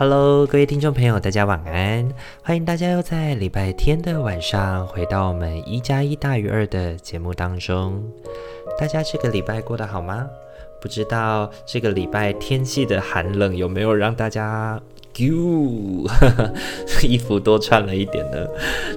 Hello，各位听众朋友，大家晚安！欢迎大家又在礼拜天的晚上回到我们一加一大于二的节目当中。大家这个礼拜过得好吗？不知道这个礼拜天气的寒冷有没有让大家？哟，衣服多穿了一点呢。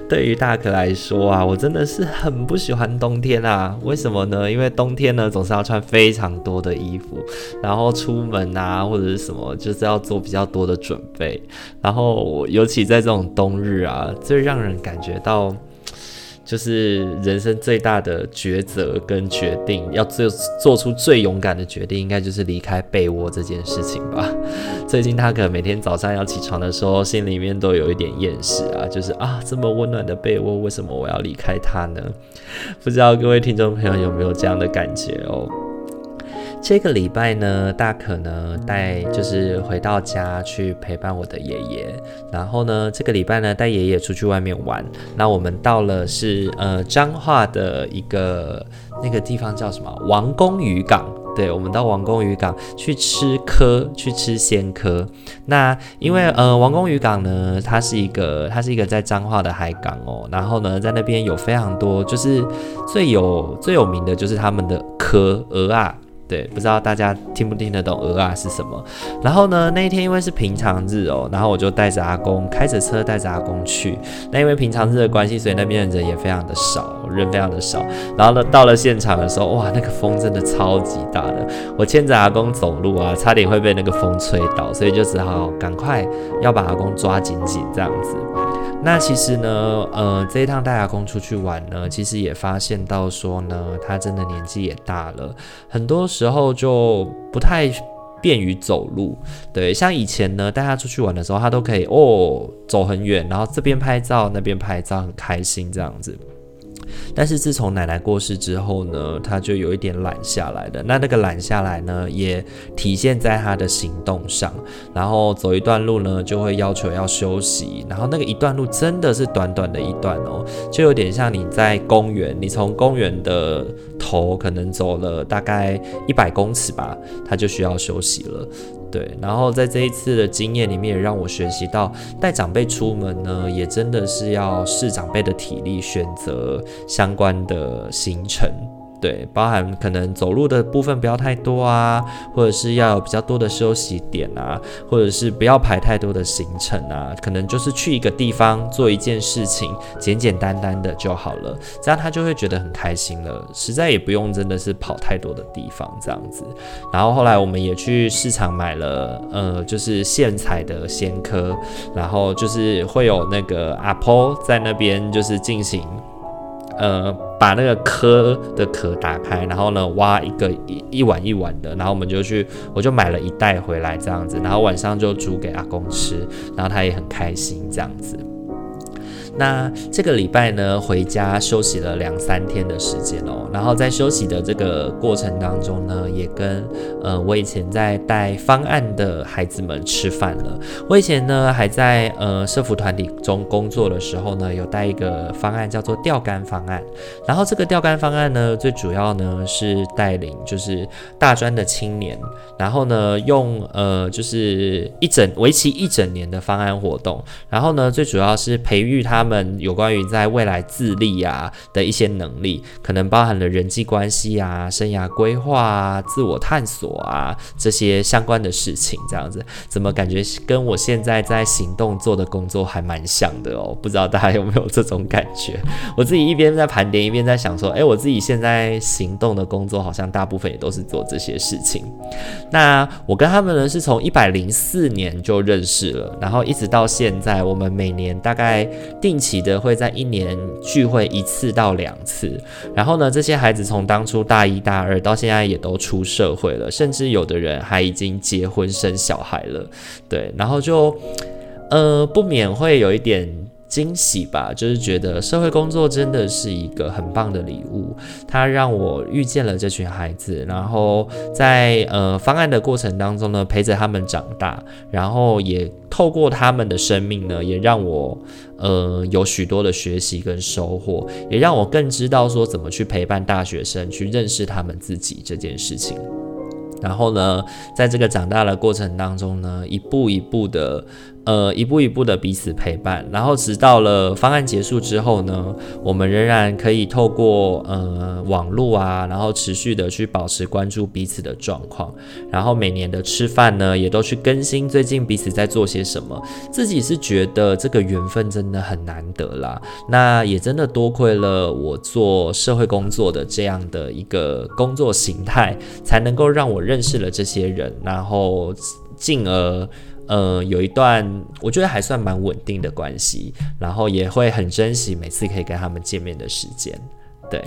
对于大可来说啊，我真的是很不喜欢冬天啊。为什么呢？因为冬天呢总是要穿非常多的衣服，然后出门啊或者是什么，就是要做比较多的准备。然后尤其在这种冬日啊，最让人感觉到。就是人生最大的抉择跟决定，要做做出最勇敢的决定，应该就是离开被窝这件事情吧。最近他可能每天早上要起床的时候，心里面都有一点厌世啊，就是啊，这么温暖的被窝，为什么我要离开它呢？不知道各位听众朋友有没有这样的感觉哦？这个礼拜呢，大可呢带就是回到家去陪伴我的爷爷，然后呢，这个礼拜呢带爷爷出去外面玩。那我们到了是呃彰化的一个那个地方叫什么？王宫渔港。对，我们到王宫渔港去吃蚵，去吃鲜蚵。那因为呃王宫渔港呢，它是一个它是一个在彰化的海港哦，然后呢在那边有非常多，就是最有最有名的就是他们的蚵鹅啊。对，不知道大家听不听得懂鹅啊是什么？然后呢，那一天因为是平常日哦，然后我就带着阿公开着车带着阿公去。那因为平常日的关系，所以那边的人也非常的少，人非常的少。然后呢，到了现场的时候，哇，那个风真的超级大的，我牵着阿公走路啊，差点会被那个风吹倒，所以就只好赶快要把阿公抓紧紧这样子。那其实呢，呃，这一趟带阿公出去玩呢，其实也发现到说呢，他真的年纪也大了，很多时候就不太便于走路。对，像以前呢，带他出去玩的时候，他都可以哦，走很远，然后这边拍照，那边拍照，很开心这样子。但是自从奶奶过世之后呢，他就有一点懒下来的。那那个懒下来呢，也体现在他的行动上。然后走一段路呢，就会要求要休息。然后那个一段路真的是短短的一段哦，就有点像你在公园，你从公园的头可能走了大概一百公尺吧，他就需要休息了。对，然后在这一次的经验里面，也让我学习到带长辈出门呢，也真的是要视长辈的体力，选择相关的行程。对，包含可能走路的部分不要太多啊，或者是要有比较多的休息点啊，或者是不要排太多的行程啊，可能就是去一个地方做一件事情，简简单单的就好了，这样他就会觉得很开心了，实在也不用真的是跑太多的地方这样子。然后后来我们也去市场买了，呃，就是现采的鲜科，然后就是会有那个阿婆在那边就是进行。呃，把那个壳的壳打开，然后呢，挖一个一一碗一碗的，然后我们就去，我就买了一袋回来这样子，然后晚上就煮给阿公吃，然后他也很开心这样子。那这个礼拜呢，回家休息了两三天的时间哦。然后在休息的这个过程当中呢，也跟呃我以前在带方案的孩子们吃饭了。我以前呢还在呃社福团体中工作的时候呢，有带一个方案叫做钓竿方案。然后这个钓竿方案呢，最主要呢是带领就是大专的青年，然后呢用呃就是一整为期一整年的方案活动。然后呢最主要是培育他。他们有关于在未来自立啊的一些能力，可能包含了人际关系啊、生涯规划啊、自我探索啊这些相关的事情。这样子，怎么感觉跟我现在在行动做的工作还蛮像的哦？不知道大家有没有这种感觉？我自己一边在盘点，一边在想说，诶，我自己现在行动的工作好像大部分也都是做这些事情。那我跟他们呢是从一百零四年就认识了，然后一直到现在，我们每年大概定。定期的会在一年聚会一次到两次，然后呢，这些孩子从当初大一大二到现在也都出社会了，甚至有的人还已经结婚生小孩了，对，然后就呃不免会有一点惊喜吧，就是觉得社会工作真的是一个很棒的礼物，它让我遇见了这群孩子，然后在呃方案的过程当中呢，陪着他们长大，然后也透过他们的生命呢，也让我呃有许多的学习跟收获，也让我更知道说怎么去陪伴大学生去认识他们自己这件事情。然后呢，在这个长大的过程当中呢，一步一步的。呃，一步一步的彼此陪伴，然后直到了方案结束之后呢，我们仍然可以透过呃网络啊，然后持续的去保持关注彼此的状况，然后每年的吃饭呢，也都去更新最近彼此在做些什么。自己是觉得这个缘分真的很难得啦，那也真的多亏了我做社会工作的这样的一个工作形态，才能够让我认识了这些人，然后进而。呃，有一段我觉得还算蛮稳定的关系，然后也会很珍惜每次可以跟他们见面的时间。对，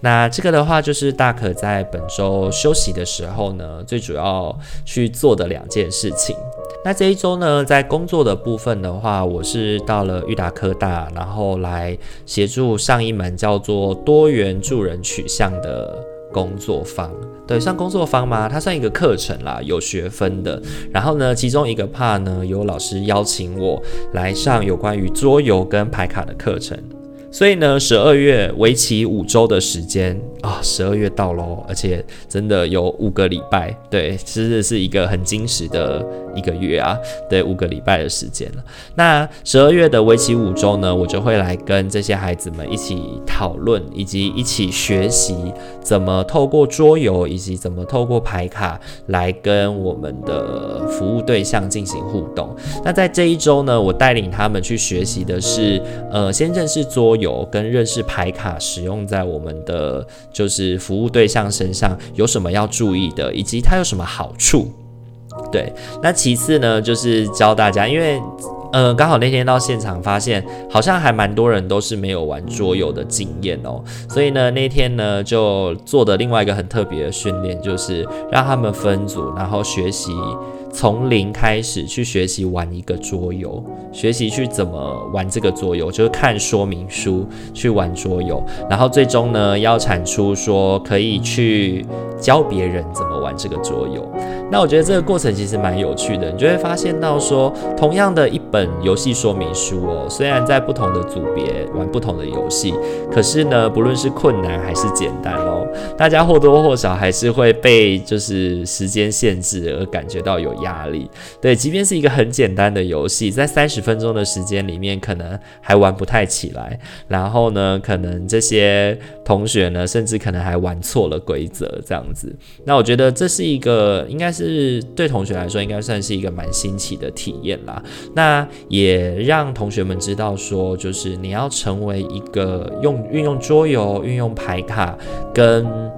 那这个的话就是大可在本周休息的时候呢，最主要去做的两件事情。那这一周呢，在工作的部分的话，我是到了裕达科大，然后来协助上一门叫做多元助人取向的。工作坊，对，算工作坊吗？它算一个课程啦，有学分的。然后呢，其中一个 part 呢，有老师邀请我来上有关于桌游跟牌卡的课程。所以呢，十二月为期五周的时间啊，十二月到喽，而且真的有五个礼拜，对，其实是一个很惊实的一个月啊，对，五个礼拜的时间了。那十二月的为期五周呢，我就会来跟这些孩子们一起讨论，以及一起学习怎么透过桌游，以及怎么透过牌卡来跟我们的服务对象进行互动。那在这一周呢，我带领他们去学习的是，呃，先认识桌游。跟认识牌卡使用在我们的就是服务对象身上有什么要注意的，以及它有什么好处？对，那其次呢，就是教大家，因为呃刚好那天到现场发现，好像还蛮多人都是没有玩桌游的经验哦，所以呢那天呢就做的另外一个很特别的训练，就是让他们分组，然后学习。从零开始去学习玩一个桌游，学习去怎么玩这个桌游，就是看说明书去玩桌游，然后最终呢要产出说可以去教别人怎么玩这个桌游。那我觉得这个过程其实蛮有趣的，你就会发现到说，同样的一本游戏说明书哦，虽然在不同的组别玩不同的游戏，可是呢，不论是困难还是简单，大家或多或少还是会被就是时间限制而感觉到有压力，对，即便是一个很简单的游戏，在三十分钟的时间里面，可能还玩不太起来。然后呢，可能这些同学呢，甚至可能还玩错了规则，这样子。那我觉得这是一个，应该是对同学来说，应该算是一个蛮新奇的体验啦。那也让同学们知道说，就是你要成为一个用运用桌游、运用牌卡跟。跟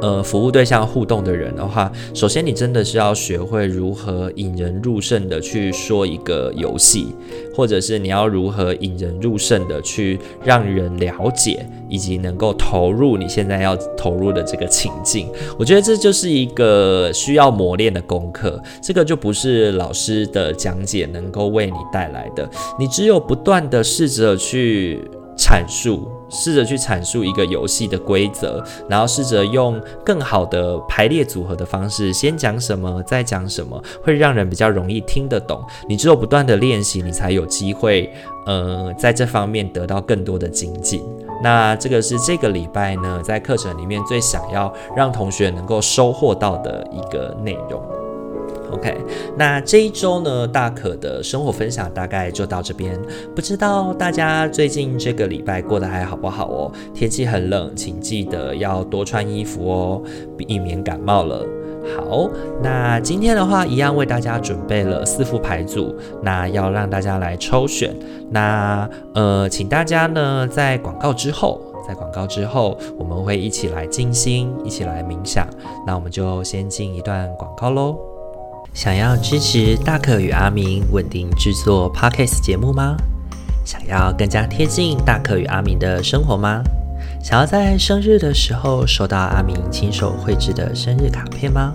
呃，服务对象互动的人的话，首先你真的是要学会如何引人入胜的去说一个游戏，或者是你要如何引人入胜的去让人了解，以及能够投入你现在要投入的这个情境。我觉得这就是一个需要磨练的功课，这个就不是老师的讲解能够为你带来的，你只有不断的试着去。阐述，试着去阐述一个游戏的规则，然后试着用更好的排列组合的方式，先讲什么，再讲什么，会让人比较容易听得懂。你只有不断的练习，你才有机会，呃，在这方面得到更多的精进。那这个是这个礼拜呢，在课程里面最想要让同学能够收获到的一个内容。OK，那这一周呢，大可的生活分享大概就到这边。不知道大家最近这个礼拜过得还好不好哦？天气很冷，请记得要多穿衣服哦，避免感冒了。好，那今天的话，一样为大家准备了四副牌组，那要让大家来抽选。那呃，请大家呢在广告之后，在广告之后，我们会一起来静心，一起来冥想。那我们就先进一段广告喽。想要支持大可与阿明稳定制作 Podcast 节目吗？想要更加贴近大可与阿明的生活吗？想要在生日的时候收到阿明亲手绘制的生日卡片吗？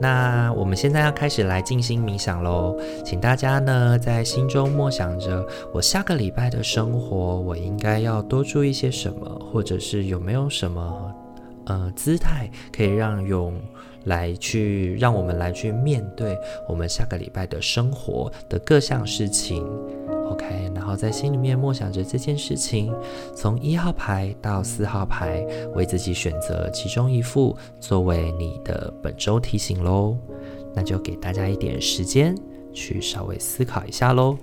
那我们现在要开始来静心冥想喽，请大家呢在心中默想着，我下个礼拜的生活，我应该要多注意些什么，或者是有没有什么呃姿态可以让用来去让我们来去面对我们下个礼拜的生活的各项事情。后在心里面默想着这件事情，从一号牌到四号牌，为自己选择其中一副作为你的本周提醒喽。那就给大家一点时间去稍微思考一下喽。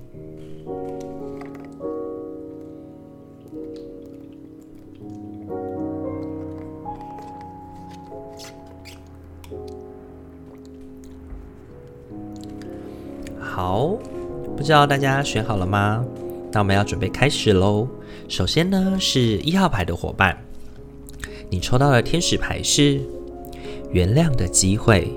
好。不知道大家选好了吗？那我们要准备开始喽。首先呢，是一号牌的伙伴，你抽到的天使牌是原谅的机会。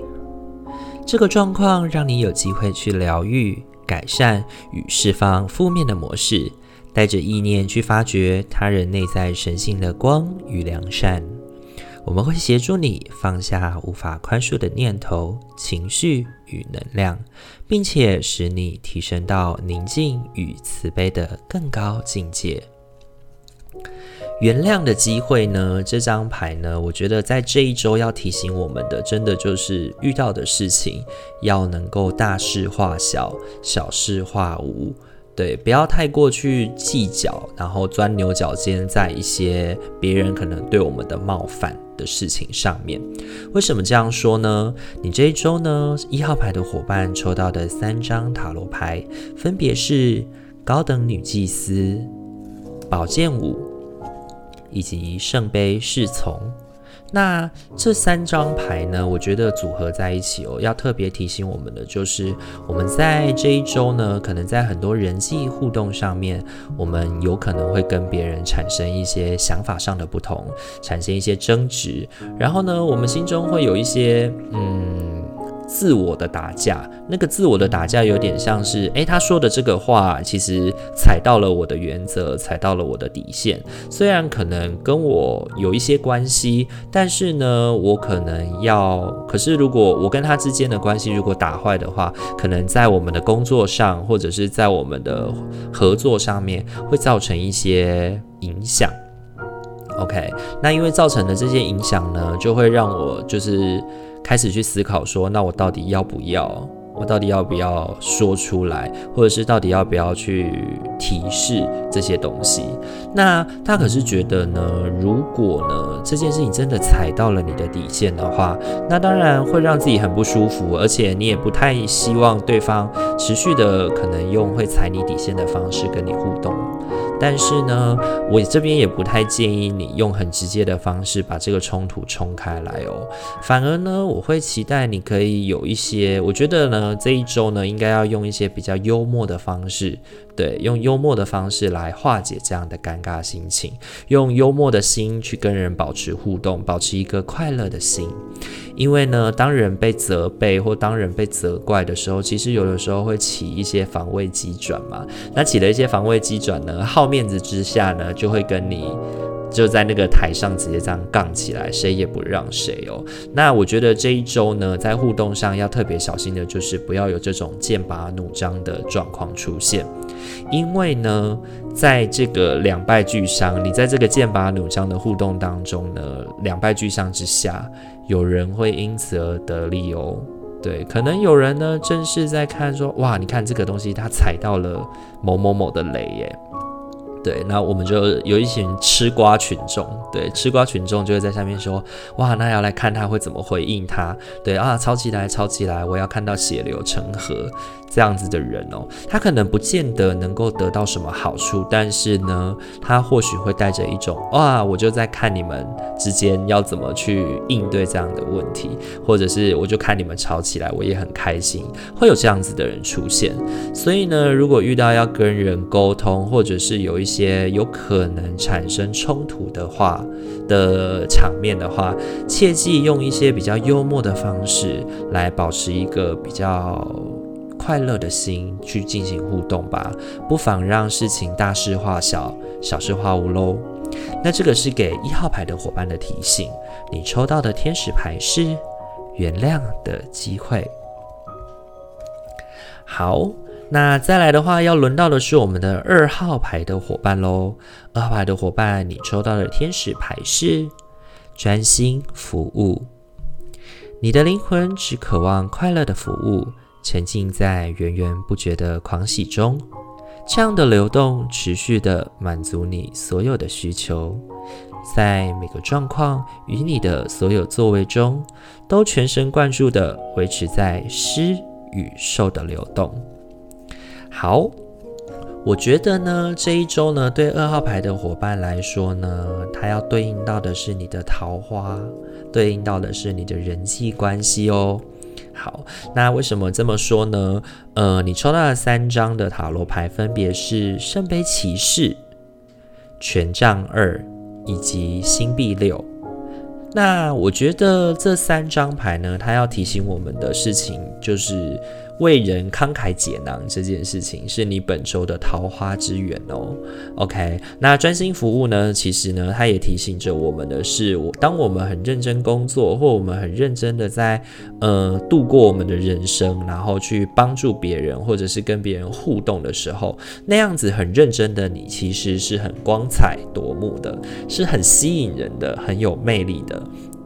这个状况让你有机会去疗愈、改善与释放负面的模式，带着意念去发掘他人内在神性的光与良善。我们会协助你放下无法宽恕的念头、情绪与能量，并且使你提升到宁静与慈悲的更高境界。原谅的机会呢？这张牌呢，我觉得在这一周要提醒我们的，真的就是遇到的事情要能够大事化小，小事化无。对，不要太过去计较，然后钻牛角尖在一些别人可能对我们的冒犯的事情上面。为什么这样说呢？你这一周呢，一号牌的伙伴抽到的三张塔罗牌，分别是高等女祭司、宝剑五以及圣杯侍从。那这三张牌呢，我觉得组合在一起哦，要特别提醒我们的就是，我们在这一周呢，可能在很多人际互动上面，我们有可能会跟别人产生一些想法上的不同，产生一些争执，然后呢，我们心中会有一些嗯。自我的打架，那个自我的打架有点像是，诶，他说的这个话其实踩到了我的原则，踩到了我的底线。虽然可能跟我有一些关系，但是呢，我可能要，可是如果我跟他之间的关系如果打坏的话，可能在我们的工作上，或者是在我们的合作上面，会造成一些影响。OK，那因为造成的这些影响呢，就会让我就是。开始去思考说，那我到底要不要？我到底要不要说出来，或者是到底要不要去提示这些东西？那他可是觉得呢，如果呢这件事情真的踩到了你的底线的话，那当然会让自己很不舒服，而且你也不太希望对方持续的可能用会踩你底线的方式跟你互动。但是呢，我这边也不太建议你用很直接的方式把这个冲突冲开来哦。反而呢，我会期待你可以有一些，我觉得呢，这一周呢，应该要用一些比较幽默的方式。对，用幽默的方式来化解这样的尴尬心情，用幽默的心去跟人保持互动，保持一个快乐的心。因为呢，当人被责备或当人被责怪的时候，其实有的时候会起一些防卫机转嘛。那起了一些防卫机转呢，好面子之下呢，就会跟你。就在那个台上直接这样杠起来，谁也不让谁哦。那我觉得这一周呢，在互动上要特别小心的，就是不要有这种剑拔弩张的状况出现。因为呢，在这个两败俱伤，你在这个剑拔弩张的互动当中呢，两败俱伤之下，有人会因此而得利哦。对，可能有人呢，正是在看说，哇，你看这个东西，它踩到了某某某的雷耶。对，那我们就有一群吃瓜群众，对，吃瓜群众就会在下面说，哇，那要来看他会怎么回应他，对啊，抄起来，抄起来，我要看到血流成河。这样子的人哦，他可能不见得能够得到什么好处，但是呢，他或许会带着一种哇，我就在看你们之间要怎么去应对这样的问题，或者是我就看你们吵起来，我也很开心，会有这样子的人出现。所以呢，如果遇到要跟人沟通，或者是有一些些有可能产生冲突的话的场面的话，切记用一些比较幽默的方式来保持一个比较。快乐的心去进行互动吧，不妨让事情大事化小，小事化无喽。那这个是给一号牌的伙伴的提醒。你抽到的天使牌是原谅的机会。好，那再来的话，要轮到的是我们的二号牌的伙伴喽。二号牌的伙伴，你抽到的天使牌是专心服务。你的灵魂只渴望快乐的服务。沉浸在源源不绝的狂喜中，这样的流动持续地满足你所有的需求，在每个状况与你的所有作为中，都全神贯注地维持在施与受的流动。好，我觉得呢，这一周呢，对二号牌的伙伴来说呢，它要对应到的是你的桃花，对应到的是你的人际关系哦。好，那为什么这么说呢？呃，你抽到的三张的塔罗牌分别是圣杯骑士、权杖二以及星币六。那我觉得这三张牌呢，它要提醒我们的事情就是。为人慷慨解囊这件事情是你本周的桃花之源哦。OK，那专心服务呢？其实呢，它也提醒着我们的是，我当我们很认真工作，或我们很认真的在呃度过我们的人生，然后去帮助别人，或者是跟别人互动的时候，那样子很认真的你，其实是很光彩夺目的，是很吸引人的，很有魅力的。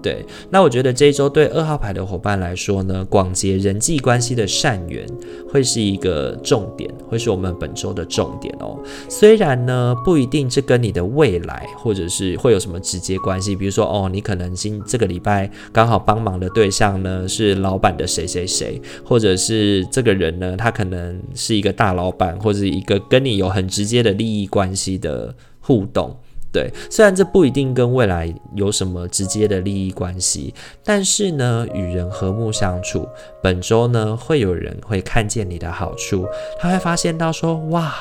对，那我觉得这一周对二号牌的伙伴来说呢，广结人际关系的善缘会是一个重点，会是我们本周的重点哦。虽然呢，不一定这跟你的未来或者是会有什么直接关系，比如说哦，你可能今这个礼拜刚好帮忙的对象呢是老板的谁谁谁，或者是这个人呢，他可能是一个大老板，或者一个跟你有很直接的利益关系的互动。对，虽然这不一定跟未来有什么直接的利益关系，但是呢，与人和睦相处，本周呢，会有人会看见你的好处，他会发现到说，哇，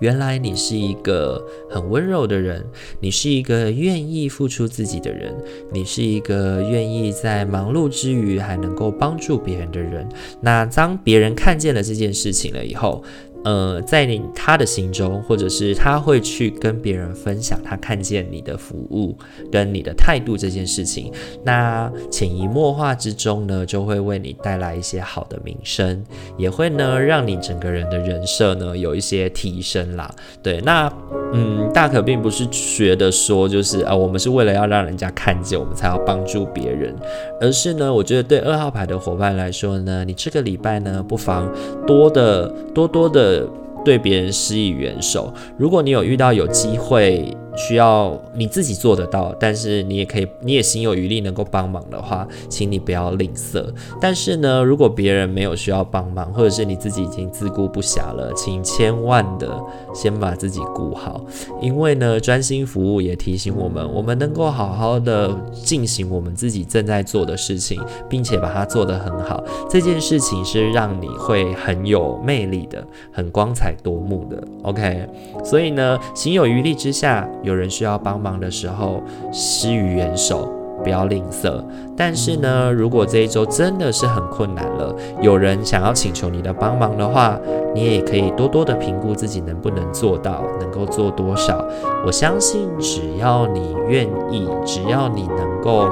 原来你是一个很温柔的人，你是一个愿意付出自己的人，你是一个愿意在忙碌之余还能够帮助别人的人。那当别人看见了这件事情了以后，呃，在你他的心中，或者是他会去跟别人分享他看见你的服务跟你的态度这件事情，那潜移默化之中呢，就会为你带来一些好的名声，也会呢让你整个人的人设呢有一些提升啦。对，那嗯，大可并不是觉得说就是啊，我们是为了要让人家看见我们才要帮助别人，而是呢，我觉得对二号牌的伙伴来说呢，你这个礼拜呢，不妨多的多多的。对别人施以援手，如果你有遇到有机会。需要你自己做得到，但是你也可以，你也心有余力能够帮忙的话，请你不要吝啬。但是呢，如果别人没有需要帮忙，或者是你自己已经自顾不暇了，请千万的先把自己顾好，因为呢，专心服务也提醒我们，我们能够好好的进行我们自己正在做的事情，并且把它做得很好，这件事情是让你会很有魅力的，很光彩夺目的。OK，所以呢，行有余力之下。有人需要帮忙的时候，施予援手，不要吝啬。但是呢，如果这一周真的是很困难了，有人想要请求你的帮忙的话，你也可以多多的评估自己能不能做到，能够做多少。我相信，只要你愿意，只要你能够，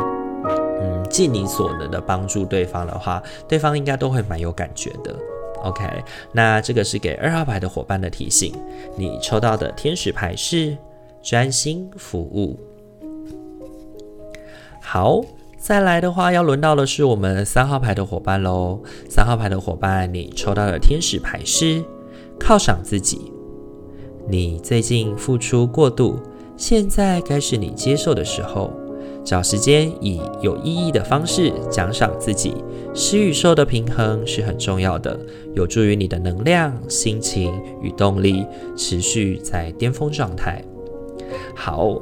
嗯，尽你所能的帮助对方的话，对方应该都会蛮有感觉的。OK，那这个是给二号牌的伙伴的提醒。你抽到的天使牌是。专心服务。好，再来的话，要轮到的是我们三号牌的伙伴喽。三号牌的伙伴，你抽到的天使牌是犒赏自己。你最近付出过度，现在该是你接受的时候。找时间以有意义的方式奖赏自己，施与受的平衡是很重要的，有助于你的能量、心情与动力持续在巅峰状态。好，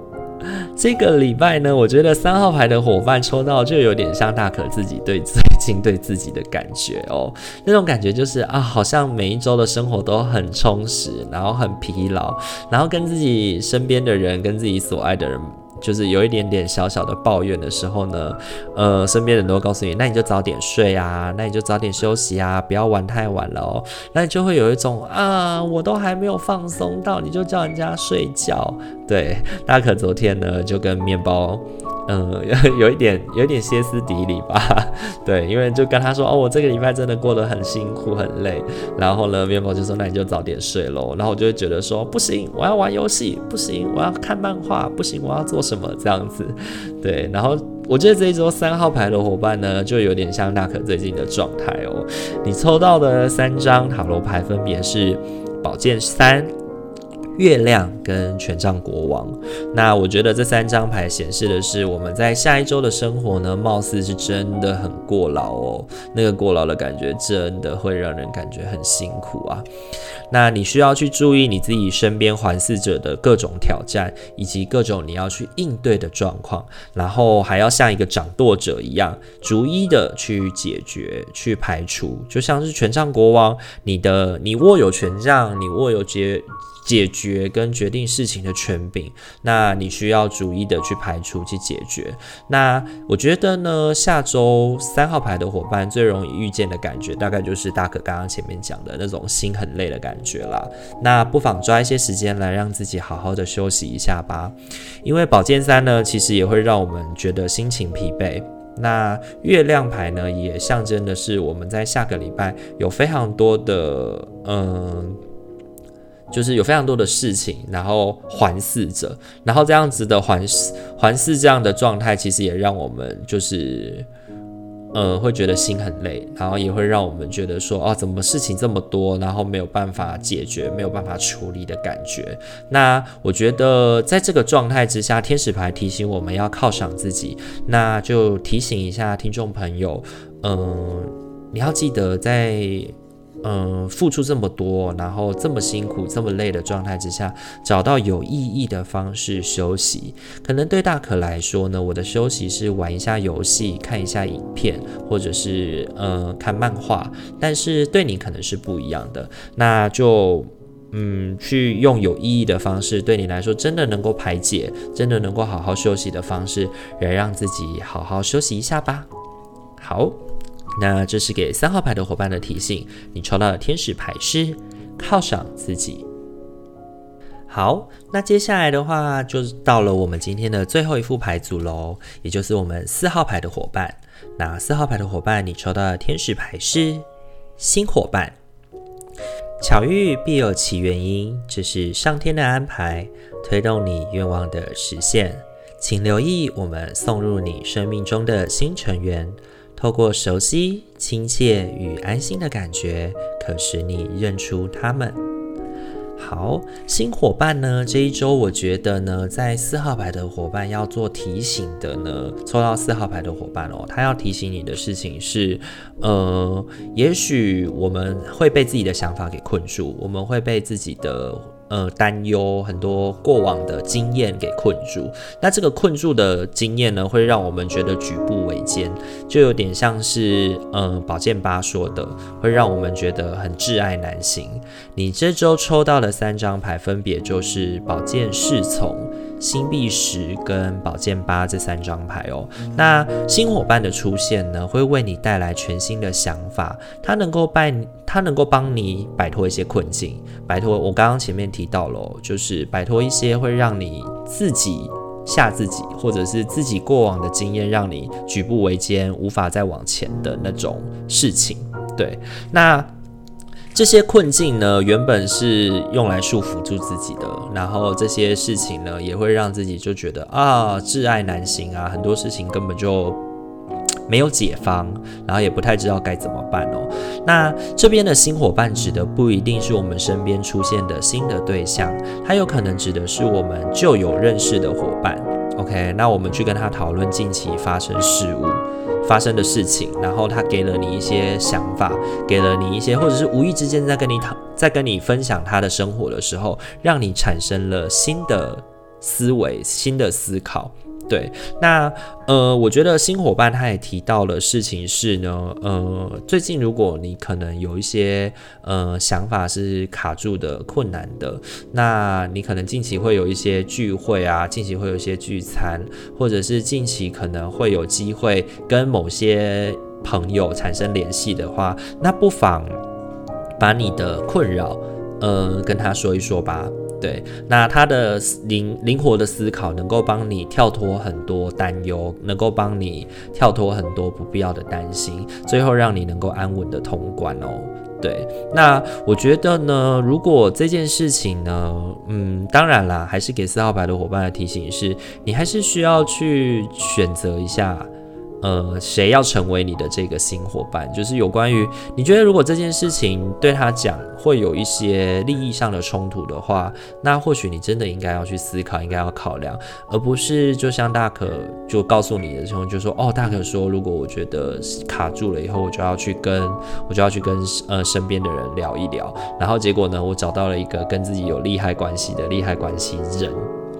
这个礼拜呢，我觉得三号牌的伙伴抽到就有点像大可自己对最近对自己的感觉哦，那种感觉就是啊，好像每一周的生活都很充实，然后很疲劳，然后跟自己身边的人，跟自己所爱的人。就是有一点点小小的抱怨的时候呢，呃，身边人都会告诉你，那你就早点睡啊，那你就早点休息啊，不要玩太晚了哦。那你就会有一种啊，我都还没有放松到，你就叫人家睡觉。对，大可昨天呢就跟面包。嗯，有一点，有一点歇斯底里吧。对，因为就跟他说，哦，我这个礼拜真的过得很辛苦，很累。然后呢，面包就说，那你就早点睡喽。然后我就会觉得说，不行，我要玩游戏，不行，我要看漫画，不行，我要做什么这样子。对，然后我觉得这一周三号牌的伙伴呢，就有点像娜可最近的状态哦。你抽到的三张塔罗牌分别是宝剑三。月亮跟权杖国王，那我觉得这三张牌显示的是我们在下一周的生活呢，貌似是真的很过劳哦。那个过劳的感觉真的会让人感觉很辛苦啊。那你需要去注意你自己身边环视者的各种挑战，以及各种你要去应对的状况，然后还要像一个掌舵者一样，逐一的去解决、去排除。就像是权杖国王，你的你握有权杖，你握有解。解决跟决定事情的权柄，那你需要逐一的去排除去解决。那我觉得呢，下周三号牌的伙伴最容易遇见的感觉，大概就是大可刚刚前面讲的那种心很累的感觉啦。那不妨抓一些时间来让自己好好的休息一下吧。因为宝剑三呢，其实也会让我们觉得心情疲惫。那月亮牌呢，也象征的是我们在下个礼拜有非常多的嗯。就是有非常多的事情，然后环视着，然后这样子的环视环视这样的状态，其实也让我们就是，呃，会觉得心很累，然后也会让我们觉得说，哦，怎么事情这么多，然后没有办法解决，没有办法处理的感觉。那我觉得在这个状态之下，天使牌提醒我们要犒赏自己，那就提醒一下听众朋友，嗯、你要记得在。嗯，付出这么多，然后这么辛苦、这么累的状态之下，找到有意义的方式休息。可能对大可来说呢，我的休息是玩一下游戏、看一下影片，或者是嗯看漫画。但是对你可能是不一样的，那就嗯去用有意义的方式，对你来说真的能够排解、真的能够好好休息的方式，来让自己好好休息一下吧。好。那这是给三号牌的伙伴的提醒，你抽到的天使牌是犒赏自己。好，那接下来的话就到了我们今天的最后一副牌组喽，也就是我们四号牌的伙伴。那四号牌的伙伴，你抽到的天使牌是新伙伴。巧遇必有其原因，这是上天的安排，推动你愿望的实现。请留意我们送入你生命中的新成员。透过熟悉、亲切与安心的感觉，可使你认出他们。好，新伙伴呢，这一周我觉得呢，在四号牌的伙伴要做提醒的呢，抽到四号牌的伙伴哦，他要提醒你的事情是，呃，也许我们会被自己的想法给困住，我们会被自己的。呃，担忧很多过往的经验给困住，那这个困住的经验呢，会让我们觉得举步维艰，就有点像是呃宝剑八说的，会让我们觉得很挚爱难行。你这周抽到的三张牌，分别就是宝剑侍从。星币十跟宝剑八这三张牌哦，那新伙伴的出现呢，会为你带来全新的想法，它能够帮它能够帮你摆脱一些困境，摆脱我刚刚前面提到了，就是摆脱一些会让你自己吓自己，或者是自己过往的经验让你举步维艰，无法再往前的那种事情。对，那。这些困境呢，原本是用来束缚住自己的，然后这些事情呢，也会让自己就觉得啊，挚爱难行啊，很多事情根本就 没有解方，然后也不太知道该怎么办哦。那这边的新伙伴指的不一定是我们身边出现的新的对象，它有可能指的是我们旧有认识的伙伴。OK，那我们去跟他讨论近期发生事物发生的事情，然后他给了你一些想法，给了你一些，或者是无意之间在跟你讨，在跟你分享他的生活的时候，让你产生了新的思维、新的思考。对，那呃，我觉得新伙伴他也提到了事情是呢，呃，最近如果你可能有一些呃想法是卡住的、困难的，那你可能近期会有一些聚会啊，近期会有一些聚餐，或者是近期可能会有机会跟某些朋友产生联系的话，那不妨把你的困扰呃跟他说一说吧。对，那他的灵灵活的思考能够帮你跳脱很多担忧，能够帮你跳脱很多不必要的担心，最后让你能够安稳的通关哦。对，那我觉得呢，如果这件事情呢，嗯，当然啦，还是给四号牌的伙伴的提醒是，你还是需要去选择一下。呃，谁要成为你的这个新伙伴？就是有关于你觉得，如果这件事情对他讲会有一些利益上的冲突的话，那或许你真的应该要去思考，应该要考量，而不是就像大可就告诉你的时候，就说哦，大可说，如果我觉得卡住了以后，我就要去跟我就要去跟呃身边的人聊一聊，然后结果呢，我找到了一个跟自己有利害关系的利害关系人。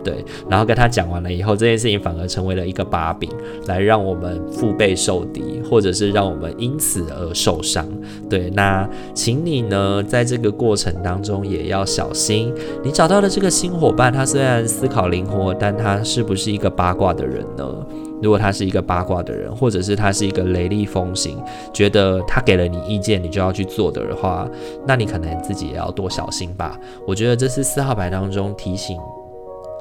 对，然后跟他讲完了以后，这件事情反而成为了一个把柄，来让我们腹背受敌，或者是让我们因此而受伤。对，那请你呢，在这个过程当中也要小心。你找到的这个新伙伴，他虽然思考灵活，但他是不是一个八卦的人呢？如果他是一个八卦的人，或者是他是一个雷厉风行，觉得他给了你意见，你就要去做的话，那你可能自己也要多小心吧。我觉得这是四号牌当中提醒。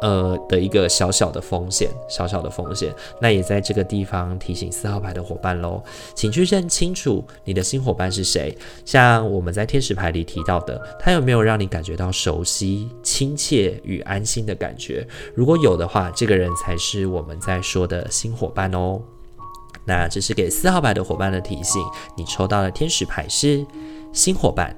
呃的一个小小的风险，小小的风险，那也在这个地方提醒四号牌的伙伴喽，请去认清楚你的新伙伴是谁。像我们在天使牌里提到的，他有没有让你感觉到熟悉、亲切与安心的感觉？如果有的话，这个人才是我们在说的新伙伴哦。那这是给四号牌的伙伴的提醒，你抽到的天使牌是新伙伴。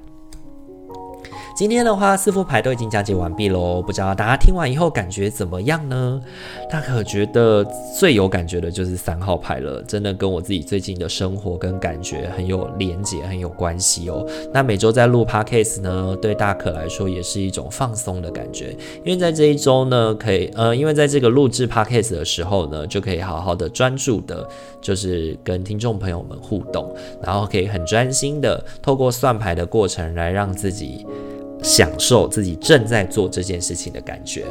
今天的话，四副牌都已经讲解完毕喽，不知道大家听完以后感觉怎么样呢？大可觉得最有感觉的就是三号牌了，真的跟我自己最近的生活跟感觉很有连结，很有关系哦。那每周在录 Podcast 呢，对大可来说也是一种放松的感觉，因为在这一周呢，可以呃，因为在这个录制 Podcast 的时候呢，就可以好好的专注的，就是跟听众朋友们互动，然后可以很专心的透过算牌的过程来让自己。享受自己正在做这件事情的感觉。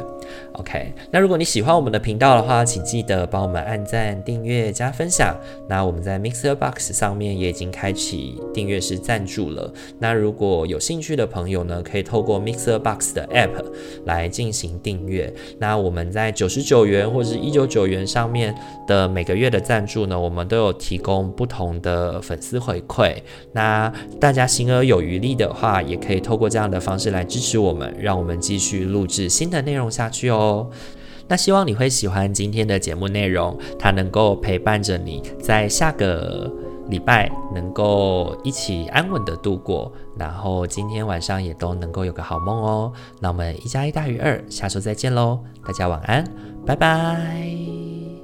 OK，那如果你喜欢我们的频道的话，请记得帮我们按赞、订阅、加分享。那我们在 Mixer Box 上面也已经开启订阅式赞助了。那如果有兴趣的朋友呢，可以透过 Mixer Box 的 App 来进行订阅。那我们在九十九元或者是一九九元上面的每个月的赞助呢，我们都有提供不同的粉丝回馈。那大家行而有余力的话，也可以透过这样的方式。是来支持我们，让我们继续录制新的内容下去哦。那希望你会喜欢今天的节目内容，它能够陪伴着你在下个礼拜能够一起安稳的度过，然后今天晚上也都能够有个好梦哦。那我们一加一大于二，下周再见喽，大家晚安，拜拜。